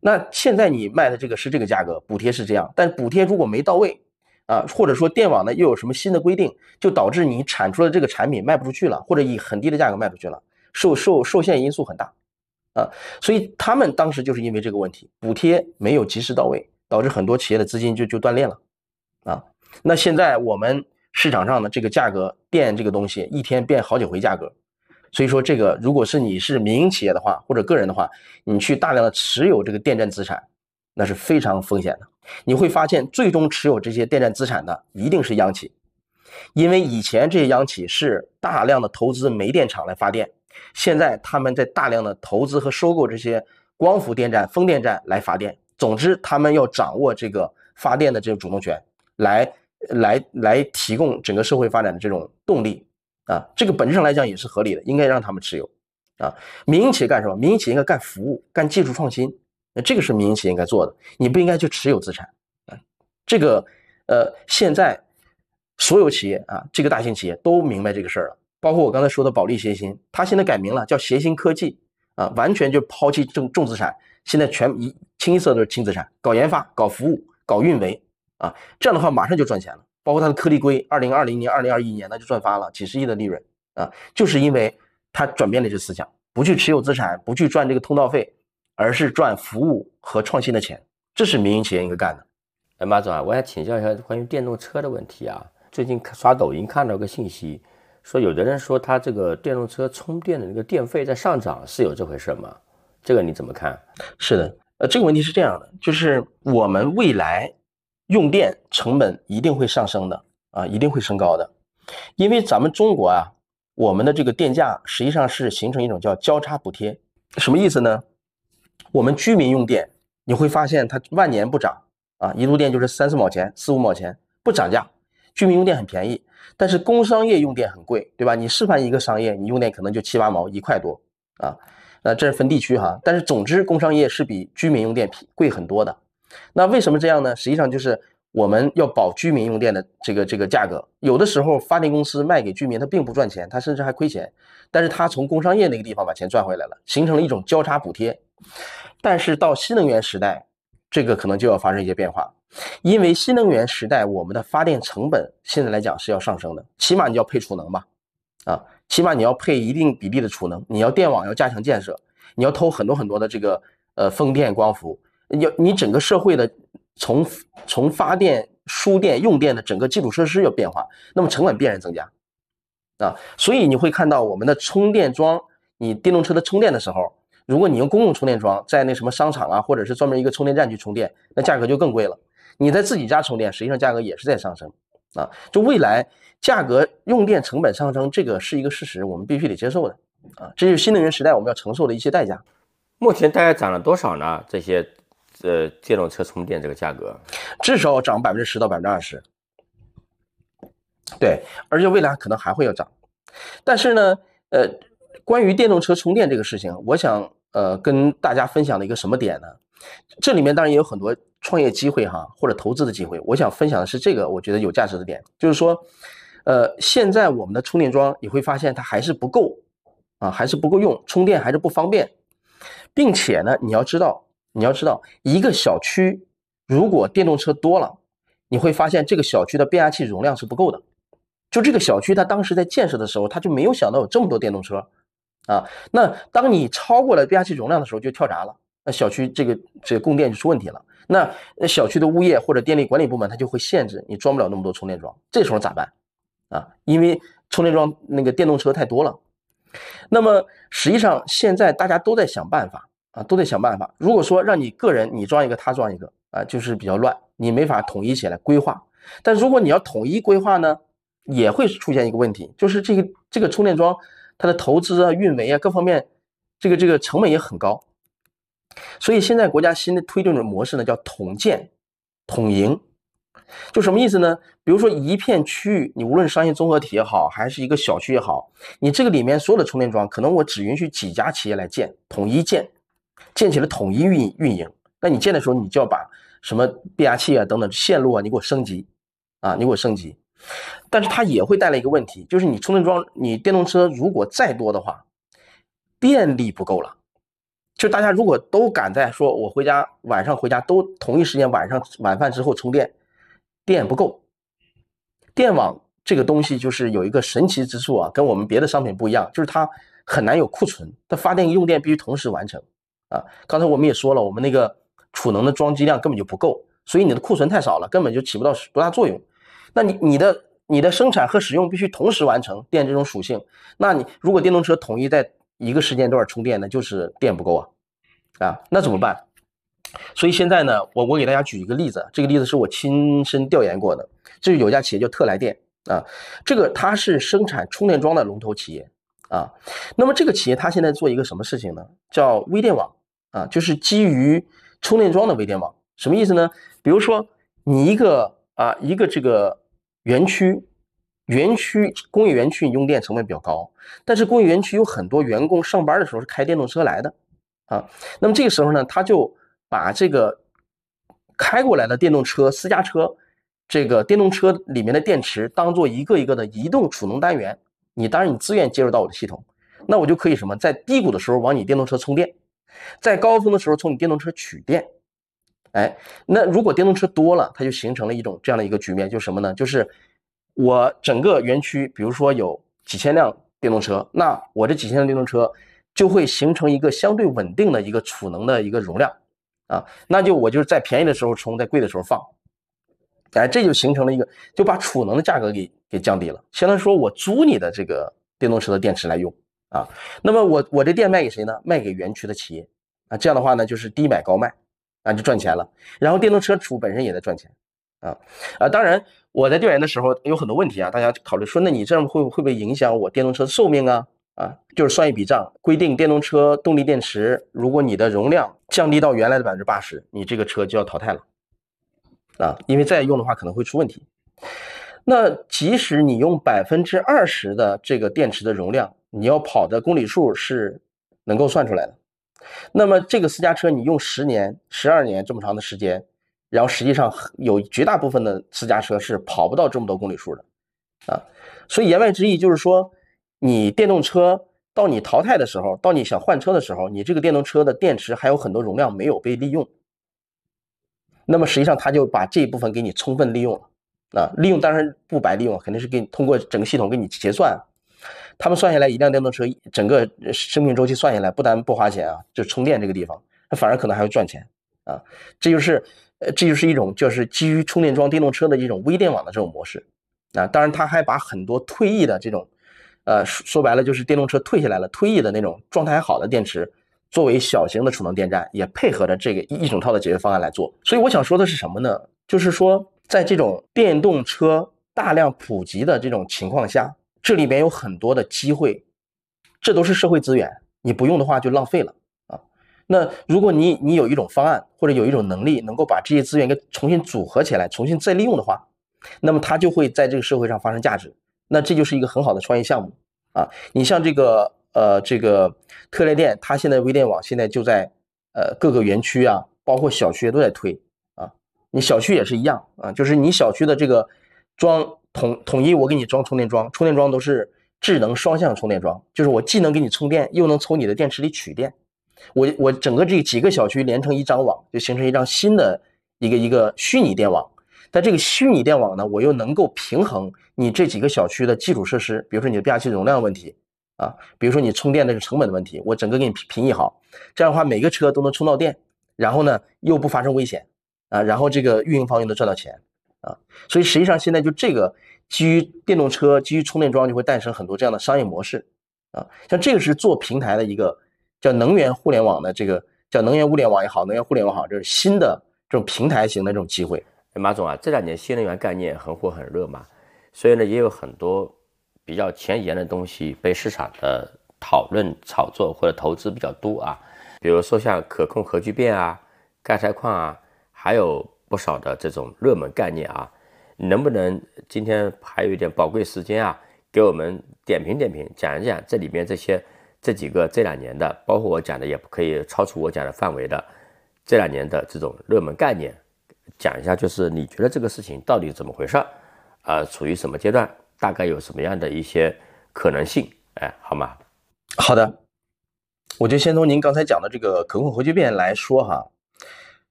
Speaker 3: 那现在你卖的这个是这个价格，补贴是这样，但补贴如果没到位啊，或者说电网呢又有什么新的规定，就导致你产出的这个产品卖不出去了，或者以很低的价格卖出去了，受受受限因素很大。啊，所以他们当时就是因为这个问题，补贴没有及时到位，导致很多企业的资金就就断裂了。啊，那现在我们市场上的这个价格，电这个东西一天变好几回价格，所以说这个如果是你是民营企业的话，或者个人的话，你去大量的持有这个电站资产，那是非常风险的。你会发现，最终持有这些电站资产的一定是央企，因为以前这些央企是大量的投资煤电厂来发电。现在他们在大量的投资和收购这些光伏电站、风电站来发电。总之，他们要掌握这个发电的这个主动权，来来来提供整个社会发展的这种动力啊。这个本质上来讲也是合理的，应该让他们持有啊。民营企业干什么？民营企业应该干服务、干技术创新，那这个是民营企业应该做的。你不应该去持有资产啊。这个呃，现在所有企业啊，这个大型企业都明白这个事儿了。包括我刚才说的保利协鑫，它现在改名了，叫协鑫科技啊，完全就抛弃重重资产，现在全一清一色都是轻资产，搞研发、搞服务、搞运维啊，这样的话马上就赚钱了。包括它的颗粒硅，二零二零年、二零二一年那就赚发了几十亿的利润啊，就是因为它转变了这思想，不去持有资产，不去赚这个通道费，而是赚服务和创新的钱，这是民营企业应该干的。
Speaker 2: 哎，马总啊，我想请教一下关于电动车的问题啊，最近刷抖音看到个信息。说有的人说他这个电动车充电的那个电费在上涨，是有这回事吗？这个你怎么看？
Speaker 3: 是的，呃，这个问题是这样的，就是我们未来用电成本一定会上升的啊，一定会升高的，因为咱们中国啊，我们的这个电价实际上是形成一种叫交叉补贴，什么意思呢？我们居民用电，你会发现它万年不涨啊，一度电就是三四毛钱、四五毛钱不涨价，居民用电很便宜。但是工商业用电很贵，对吧？你示范一个商业，你用电可能就七八毛、一块多啊。那这是分地区哈，但是总之工商业是比居民用电贵很多的。那为什么这样呢？实际上就是我们要保居民用电的这个这个价格。有的时候发电公司卖给居民，他并不赚钱，他甚至还亏钱，但是他从工商业那个地方把钱赚回来了，形成了一种交叉补贴。但是到新能源时代，这个可能就要发生一些变化。因为新能源时代，我们的发电成本现在来讲是要上升的，起码你要配储能吧，啊，起码你要配一定比例的储能，你要电网要加强建设，你要投很多很多的这个呃风电、光伏，要你整个社会的从从发电、输电、用电的整个基础设施要变化，那么成本必然增加，啊，所以你会看到我们的充电桩，你电动车的充电的时候，如果你用公共充电桩，在那什么商场啊，或者是专门一个充电站去充电，那价格就更贵了。你在自己家充电，实际上价格也是在上升啊。就未来价格用电成本上升，这个是一个事实，我们必须得接受的啊。这就是新能源时代我们要承受的一些代价。
Speaker 2: 目前大概涨了多少呢？这些呃电动车充电这个价格，
Speaker 3: 至少涨百分之十到百分之二十。对，而且未来可能还会要涨。但是呢，呃，关于电动车充电这个事情，我想呃跟大家分享的一个什么点呢？这里面当然也有很多。创业机会哈，或者投资的机会，我想分享的是这个，我觉得有价值的点，就是说，呃，现在我们的充电桩你会发现它还是不够啊，还是不够用，充电还是不方便，并且呢，你要知道，你要知道，一个小区如果电动车多了，你会发现这个小区的变压器容量是不够的，就这个小区它当时在建设的时候，它就没有想到有这么多电动车啊，那当你超过了变压器容量的时候，就跳闸了，那小区这个这个供电就出问题了。那小区的物业或者电力管理部门，它就会限制你装不了那么多充电桩。这时候咋办啊？因为充电桩那个电动车太多了。那么实际上现在大家都在想办法啊，都在想办法。如果说让你个人你装一个，他装一个啊，就是比较乱，你没法统一起来规划。但如果你要统一规划呢，也会出现一个问题，就是这个这个充电桩它的投资啊、运维啊各方面，这个这个成本也很高。所以现在国家新的推动的模式呢，叫统建、统营，就什么意思呢？比如说一片区域，你无论商业综合体也好，还是一个小区也好，你这个里面所有的充电桩，可能我只允许几家企业来建，统一建，建起来统一运运营。那你建的时候，你就要把什么变压器啊等等线路啊，你给我升级啊，你给我升级。但是它也会带来一个问题，就是你充电桩，你电动车如果再多的话，电力不够了。就大家如果都赶在说，我回家晚上回家都同一时间晚上晚饭之后充电，电不够。电网这个东西就是有一个神奇之处啊，跟我们别的商品不一样，就是它很难有库存，它发电用电必须同时完成啊。刚才我们也说了，我们那个储能的装机量根本就不够，所以你的库存太少了，根本就起不到多大作用。那你你的你的生产和使用必须同时完成电这种属性，那你如果电动车统一在一个时间段充电，那就是电不够啊，啊，那怎么办？所以现在呢，我我给大家举一个例子，这个例子是我亲身调研过的，就是有家企业叫特来电啊，这个它是生产充电桩的龙头企业啊。那么这个企业它现在做一个什么事情呢？叫微电网啊，就是基于充电桩的微电网，什么意思呢？比如说你一个啊一个这个园区。园区工业园区用电成本比较高，但是工业园区有很多员工上班的时候是开电动车来的啊。那么这个时候呢，他就把这个开过来的电动车私家车，这个电动车里面的电池当做一个一个的移动储能单元。你当然你自愿接入到我的系统，那我就可以什么，在低谷的时候往你电动车充电，在高峰的时候从你电动车取电。哎，那如果电动车多了，它就形成了一种这样的一个局面，就是什么呢？就是。我整个园区，比如说有几千辆电动车，那我这几千辆电动车就会形成一个相对稳定的一个储能的一个容量啊，那就我就是在便宜的时候充，在贵的时候放，哎，这就形成了一个，就把储能的价格给给降低了。相当于说我租你的这个电动车的电池来用啊，那么我我这电卖给谁呢？卖给园区的企业啊，这样的话呢就是低买高卖啊，就赚钱了。然后电动车主本身也在赚钱啊啊，当然我在调研的时候有很多问题啊，大家考虑说，那你这样会会不会影响我电动车的寿命啊？啊，就是算一笔账，规定电动车动力电池，如果你的容量降低到原来的百分之八十，你这个车就要淘汰了啊，因为再用的话可能会出问题。那即使你用百分之二十的这个电池的容量，你要跑的公里数是能够算出来的。那么这个私家车你用十年、十二年这么长的时间，然后实际上有绝大部分的私家车是跑不到这么多公里数的啊。所以言外之意就是说。你电动车到你淘汰的时候，到你想换车的时候，你这个电动车的电池还有很多容量没有被利用，那么实际上他就把这一部分给你充分利用了啊，利用当然不白利用，肯定是给你通过整个系统给你结算，他们算下来一辆电动车整个生命周期算下来，不但不花钱啊，就充电这个地方，它反而可能还会赚钱啊，这就是呃这就是一种就是基于充电桩电动车的一种微电网的这种模式啊，当然他还把很多退役的这种。呃，说说白了就是电动车退下来了，退役的那种状态好的电池，作为小型的储能电站，也配合着这个一整套的解决方案来做。所以我想说的是什么呢？就是说，在这种电动车大量普及的这种情况下，这里面有很多的机会，这都是社会资源，你不用的话就浪费了啊。那如果你你有一种方案或者有一种能力，能够把这些资源给重新组合起来，重新再利用的话，那么它就会在这个社会上发生价值。那这就是一个很好的创业项目啊！你像这个呃这个特雷电，它现在微电网现在就在呃各个园区啊，包括小区都在推啊。你小区也是一样啊，就是你小区的这个装统统一，我给你装充电桩，充电桩都是智能双向充电桩，就是我既能给你充电，又能从你的电池里取电。我我整个这几个小区连成一张网，就形成一张新的一个一个虚拟电网。但这个虚拟电网呢，我又能够平衡你这几个小区的基础设施，比如说你的变压器容量问题啊，比如说你充电的成本的问题，我整个给你平平移好，这样的话每个车都能充到电，然后呢又不发生危险啊，然后这个运营方又能赚到钱啊，所以实际上现在就这个基于电动车、基于充电桩就会诞生很多这样的商业模式啊，像这个是做平台的一个叫能源互联网的这个叫能源物联网也好，能源互联网好，这是新的这种平台型的这种机会。
Speaker 2: 马总啊，这两年新能源概念很火很热嘛，所以呢，也有很多比较前沿的东西被市场的讨论、炒作或者投资比较多啊。比如说像可控核聚变啊、钙钛矿啊，还有不少的这种热门概念啊。能不能今天还有一点宝贵时间啊，给我们点评点评，讲一讲这里面这些这几个这两年的，包括我讲的也不可以超出我讲的范围的这两年的这种热门概念。讲一下，就是你觉得这个事情到底怎么回事儿？啊，处于什么阶段？大概有什么样的一些可能性？哎，好吗？
Speaker 3: 好的，我就先从您刚才讲的这个可控核聚变来说哈。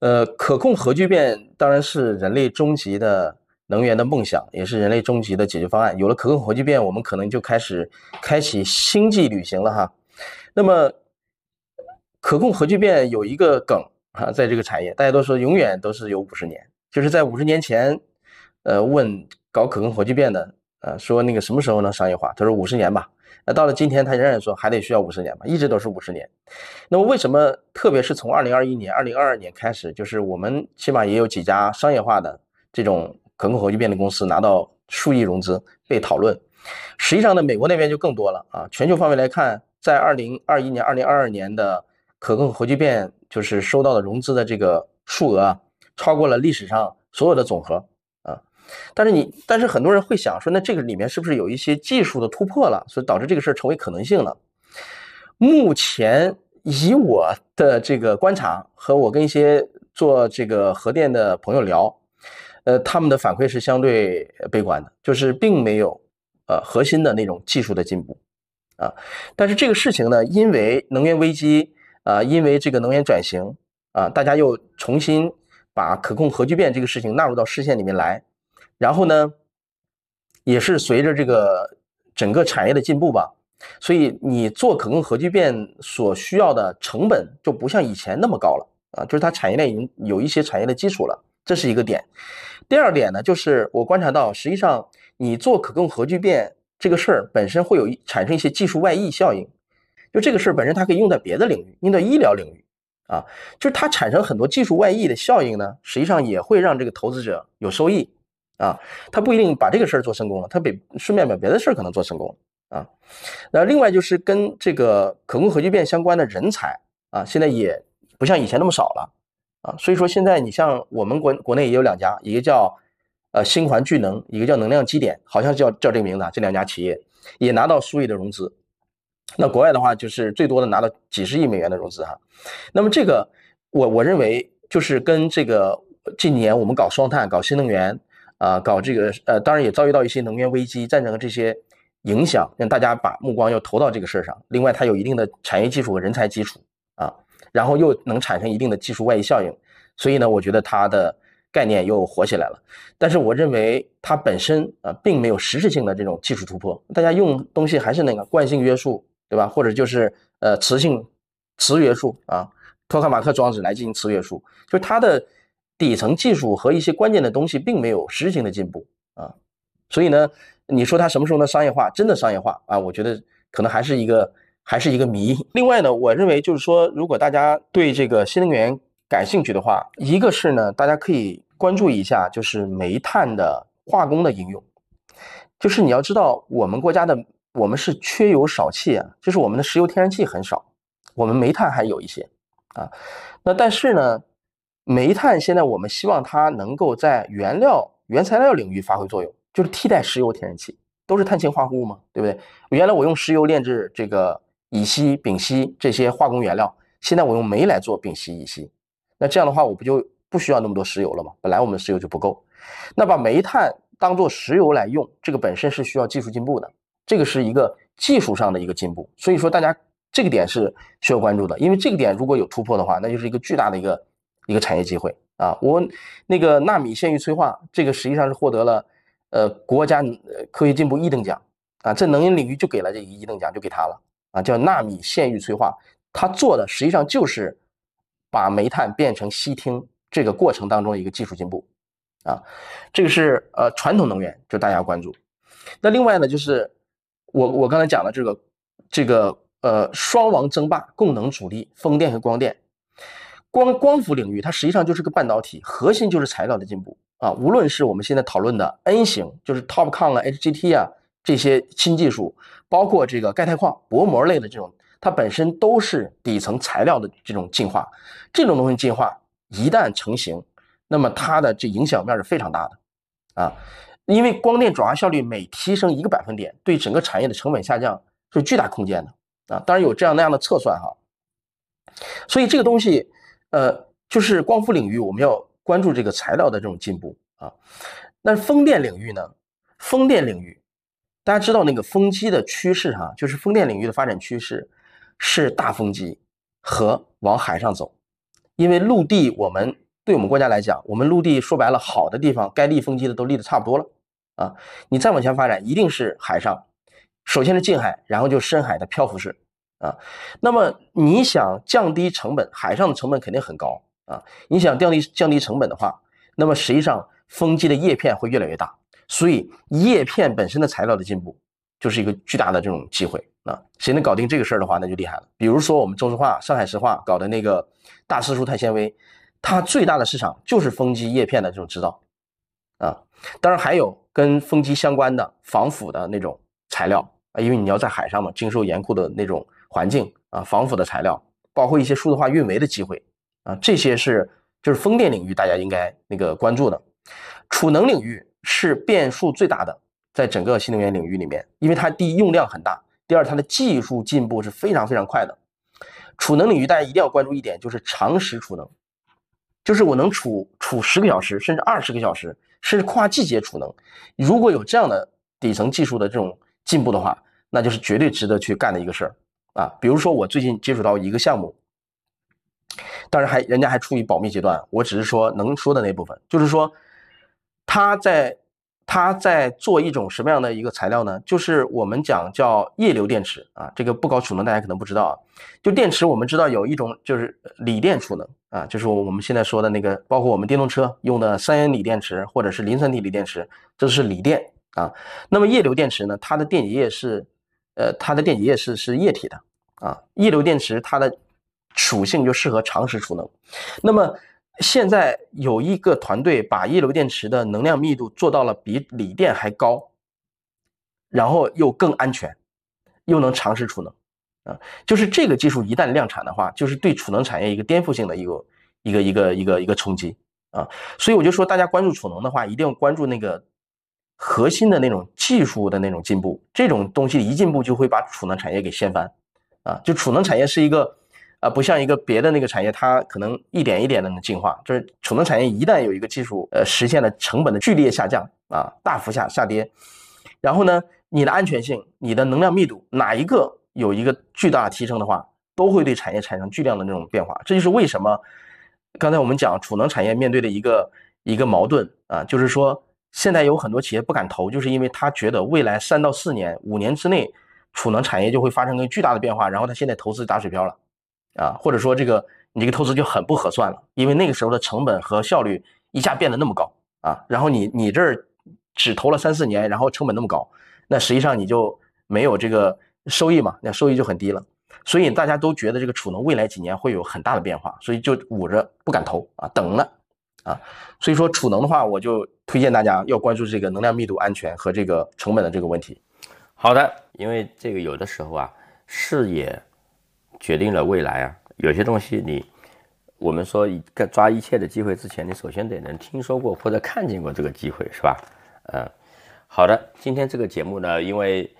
Speaker 3: 呃，可控核聚变当然是人类终极的能源的梦想，也是人类终极的解决方案。有了可控核聚变，我们可能就开始开启星际旅行了哈。那么，可控核聚变有一个梗。啊，在这个产业，大家都说永远都是有五十年，就是在五十年前，呃，问搞可控核聚变的，呃，说那个什么时候能商业化？他说五十年吧。那到了今天，他仍然说还得需要五十年吧，一直都是五十年。那么为什么，特别是从二零二一年、二零二二年开始，就是我们起码也有几家商业化的这种可控核聚变的公司拿到数亿融资被讨论。实际上呢，美国那边就更多了啊。全球范围来看，在二零二一年、二零二二年的可控核聚变。就是收到的融资的这个数额啊，超过了历史上所有的总和。但是你，但是很多人会想说，那这个里面是不是有一些技术的突破了，所以导致这个事儿成为可能性了？目前以我的这个观察和我跟一些做这个核电的朋友聊，呃，他们的反馈是相对悲观的，就是并没有呃核心的那种技术的进步啊。但是这个事情呢，因为能源危机。啊，因为这个能源转型啊，大家又重新把可控核聚变这个事情纳入到视线里面来，然后呢，也是随着这个整个产业的进步吧，所以你做可控核聚变所需要的成本就不像以前那么高了啊，就是它产业链已经有一些产业的基础了，这是一个点。第二点呢，就是我观察到，实际上你做可控核聚变这个事儿本身会有产生一些技术外溢效应。就这个事儿本身，它可以用在别的领域，用在医疗领域啊，就是它产生很多技术外溢的效应呢，实际上也会让这个投资者有收益啊。他不一定把这个事儿做成功了，他比顺便把别的事儿可能做成功啊。那另外就是跟这个可控核聚变相关的人才啊，现在也不像以前那么少了啊。所以说现在你像我们国国内也有两家，一个叫呃星环聚能，一个叫能量基点，好像叫叫这个名字啊，这两家企业也拿到数亿的融资。那国外的话，就是最多的拿到几十亿美元的融资哈。那么这个，我我认为就是跟这个近年我们搞双碳、搞新能源啊，搞这个呃，当然也遭遇到一些能源危机、战争的这些影响，让大家把目光要投到这个事儿上。另外，它有一定的产业技术和人才基础啊，然后又能产生一定的技术外溢效应，所以呢，我觉得它的概念又火起来了。但是我认为它本身啊，并没有实质性的这种技术突破，大家用东西还是那个惯性约束。对吧？或者就是呃磁性磁约束啊，托卡马克装置来进行磁约束，就是它的底层技术和一些关键的东西并没有实质性的进步啊。所以呢，你说它什么时候能商业化？真的商业化啊？我觉得可能还是一个还是一个谜。另外呢，我认为就是说，如果大家对这个新能源感兴趣的话，一个是呢，大家可以关注一下，就是煤炭的化工的应用。就是你要知道，我们国家的。我们是缺油少气啊，就是我们的石油天然气很少，我们煤炭还有一些啊。那但是呢，煤炭现在我们希望它能够在原料、原材料领域发挥作用，就是替代石油天然气，都是碳氢化合物嘛，对不对？原来我用石油炼制这个乙烯、丙烯这些化工原料，现在我用煤来做丙烯、乙烯，那这样的话我不就不需要那么多石油了吗？本来我们石油就不够，那把煤炭当做石油来用，这个本身是需要技术进步的。这个是一个技术上的一个进步，所以说大家这个点是需要关注的，因为这个点如果有突破的话，那就是一个巨大的一个一个产业机会啊！我那个纳米线域催化，这个实际上是获得了呃国家科学进步一等奖啊，在能源领域就给了这个一等奖，就给他了啊，叫纳米线域催化，他做的实际上就是把煤炭变成烯烃这个过程当中的一个技术进步啊，这个是呃传统能源，就大家关注。那另外呢，就是。我我刚才讲的这个这个呃双王争霸，供能主力，风电和光电，光光伏领域它实际上就是个半导体，核心就是材料的进步啊。无论是我们现在讨论的 N 型，就是 TOPCon 啊、HGT 啊这些新技术，包括这个钙钛矿薄膜类的这种，它本身都是底层材料的这种进化。这种东西进化一旦成型，那么它的这影响面是非常大的啊。因为光电转化效率每提升一个百分点，对整个产业的成本下降是巨大空间的啊！当然有这样那样的测算哈。所以这个东西，呃，就是光伏领域我们要关注这个材料的这种进步啊。那风电领域呢？风电领域，大家知道那个风机的趋势哈，就是风电领域的发展趋势是大风机和往海上走，因为陆地我们对我们国家来讲，我们陆地说白了好的地方该立风机的都立的差不多了。啊，你再往前发展，一定是海上，首先是近海，然后就深海的漂浮式啊。那么你想降低成本，海上的成本肯定很高啊。你想降低降低成本的话，那么实际上风机的叶片会越来越大，所以叶片本身的材料的进步就是一个巨大的这种机会啊。谁能搞定这个事儿的话，那就厉害了。比如说我们中石化、上海石化搞的那个大次数碳纤维，它最大的市场就是风机叶片的这种制造啊。当然还有跟风机相关的防腐的那种材料啊，因为你要在海上嘛，经受严酷的那种环境啊，防腐的材料，包括一些数字化运维的机会啊，这些是就是风电领域大家应该那个关注的。储能领域是变数最大的，在整个新能源领域里面，因为它第一用量很大，第二它的技术进步是非常非常快的。储能领域大家一定要关注一点，就是长时储能，就是我能储储十个小时，甚至二十个小时。甚至跨季节储能，如果有这样的底层技术的这种进步的话，那就是绝对值得去干的一个事儿啊。比如说我最近接触到一个项目，当然还人家还处于保密阶段，我只是说能说的那部分，就是说他在。它在做一种什么样的一个材料呢？就是我们讲叫液流电池啊，这个不搞储能大家可能不知道啊。就电池，我们知道有一种就是锂电储能啊，就是我们现在说的那个，包括我们电动车用的三元锂电池或者是磷酸铁锂电池，这是锂电啊。那么液流电池呢，它的电解液是，呃，它的电解液是是液体的啊。液流电池它的属性就适合长时储能。那么现在有一个团队把液流电池的能量密度做到了比锂电还高，然后又更安全，又能长时储能，啊，就是这个技术一旦量产的话，就是对储能产业一个颠覆性的一个一个一个一个一个冲击啊。所以我就说，大家关注储能的话，一定要关注那个核心的那种技术的那种进步，这种东西一进步就会把储能产业给掀翻，啊，就储能产业是一个。啊，不像一个别的那个产业，它可能一点一点的能进化。就是储能产业一旦有一个技术，呃，实现了成本的剧烈下降啊，大幅下下跌，然后呢，你的安全性、你的能量密度哪一个有一个巨大提升的话，都会对产业产生巨量的那种变化。这就是为什么刚才我们讲储能产业面对的一个一个矛盾啊，就是说现在有很多企业不敢投，就是因为他觉得未来三到四年、五年之内，储能产业就会发生一个巨大的变化，然后他现在投资打水漂了。啊，或者说这个你这个投资就很不合算了，因为那个时候的成本和效率一下变得那么高啊，然后你你这儿只投了三四年，然后成本那么高，那实际上你就没有这个收益嘛，那收益就很低了。所以大家都觉得这个储能未来几年会有很大的变化，所以就捂着不敢投啊，等了啊。所以说储能的话，我就推荐大家要关注这个能量密度安全和这个成本的这个问题。
Speaker 2: 好的，因为这个有的时候啊，视野。决定了未来啊，有些东西你，我们说在抓一切的机会之前，你首先得能听说过或者看见过这个机会，是吧？嗯，好的，今天这个节目呢，因为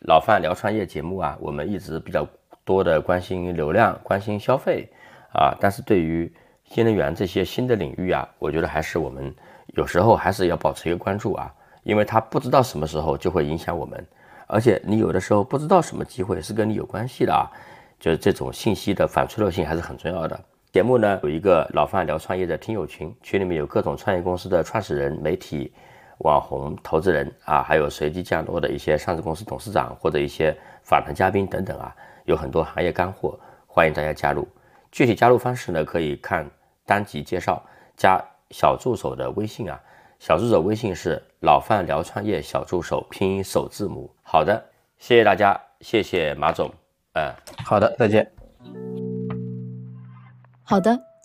Speaker 2: 老范聊创业节目啊，我们一直比较多的关心流量、关心消费啊，但是对于新能源这些新的领域啊，我觉得还是我们有时候还是要保持一个关注啊，因为它不知道什么时候就会影响我们，而且你有的时候不知道什么机会是跟你有关系的啊。就是这种信息的反脆弱性还是很重要的。节目呢有一个老范聊创业的听友群，群里面有各种创业公司的创始人、媒体、网红、投资人啊，还有随机降落的一些上市公司董事长或者一些访谈嘉宾等等啊，有很多行业干货，欢迎大家加入。具体加入方式呢，可以看单集介绍，加小助手的微信啊，小助手微信是老范聊创业小助手拼音首字母。好的，谢谢大家，谢谢马总。嗯，
Speaker 3: 好的，再见。
Speaker 1: 好的，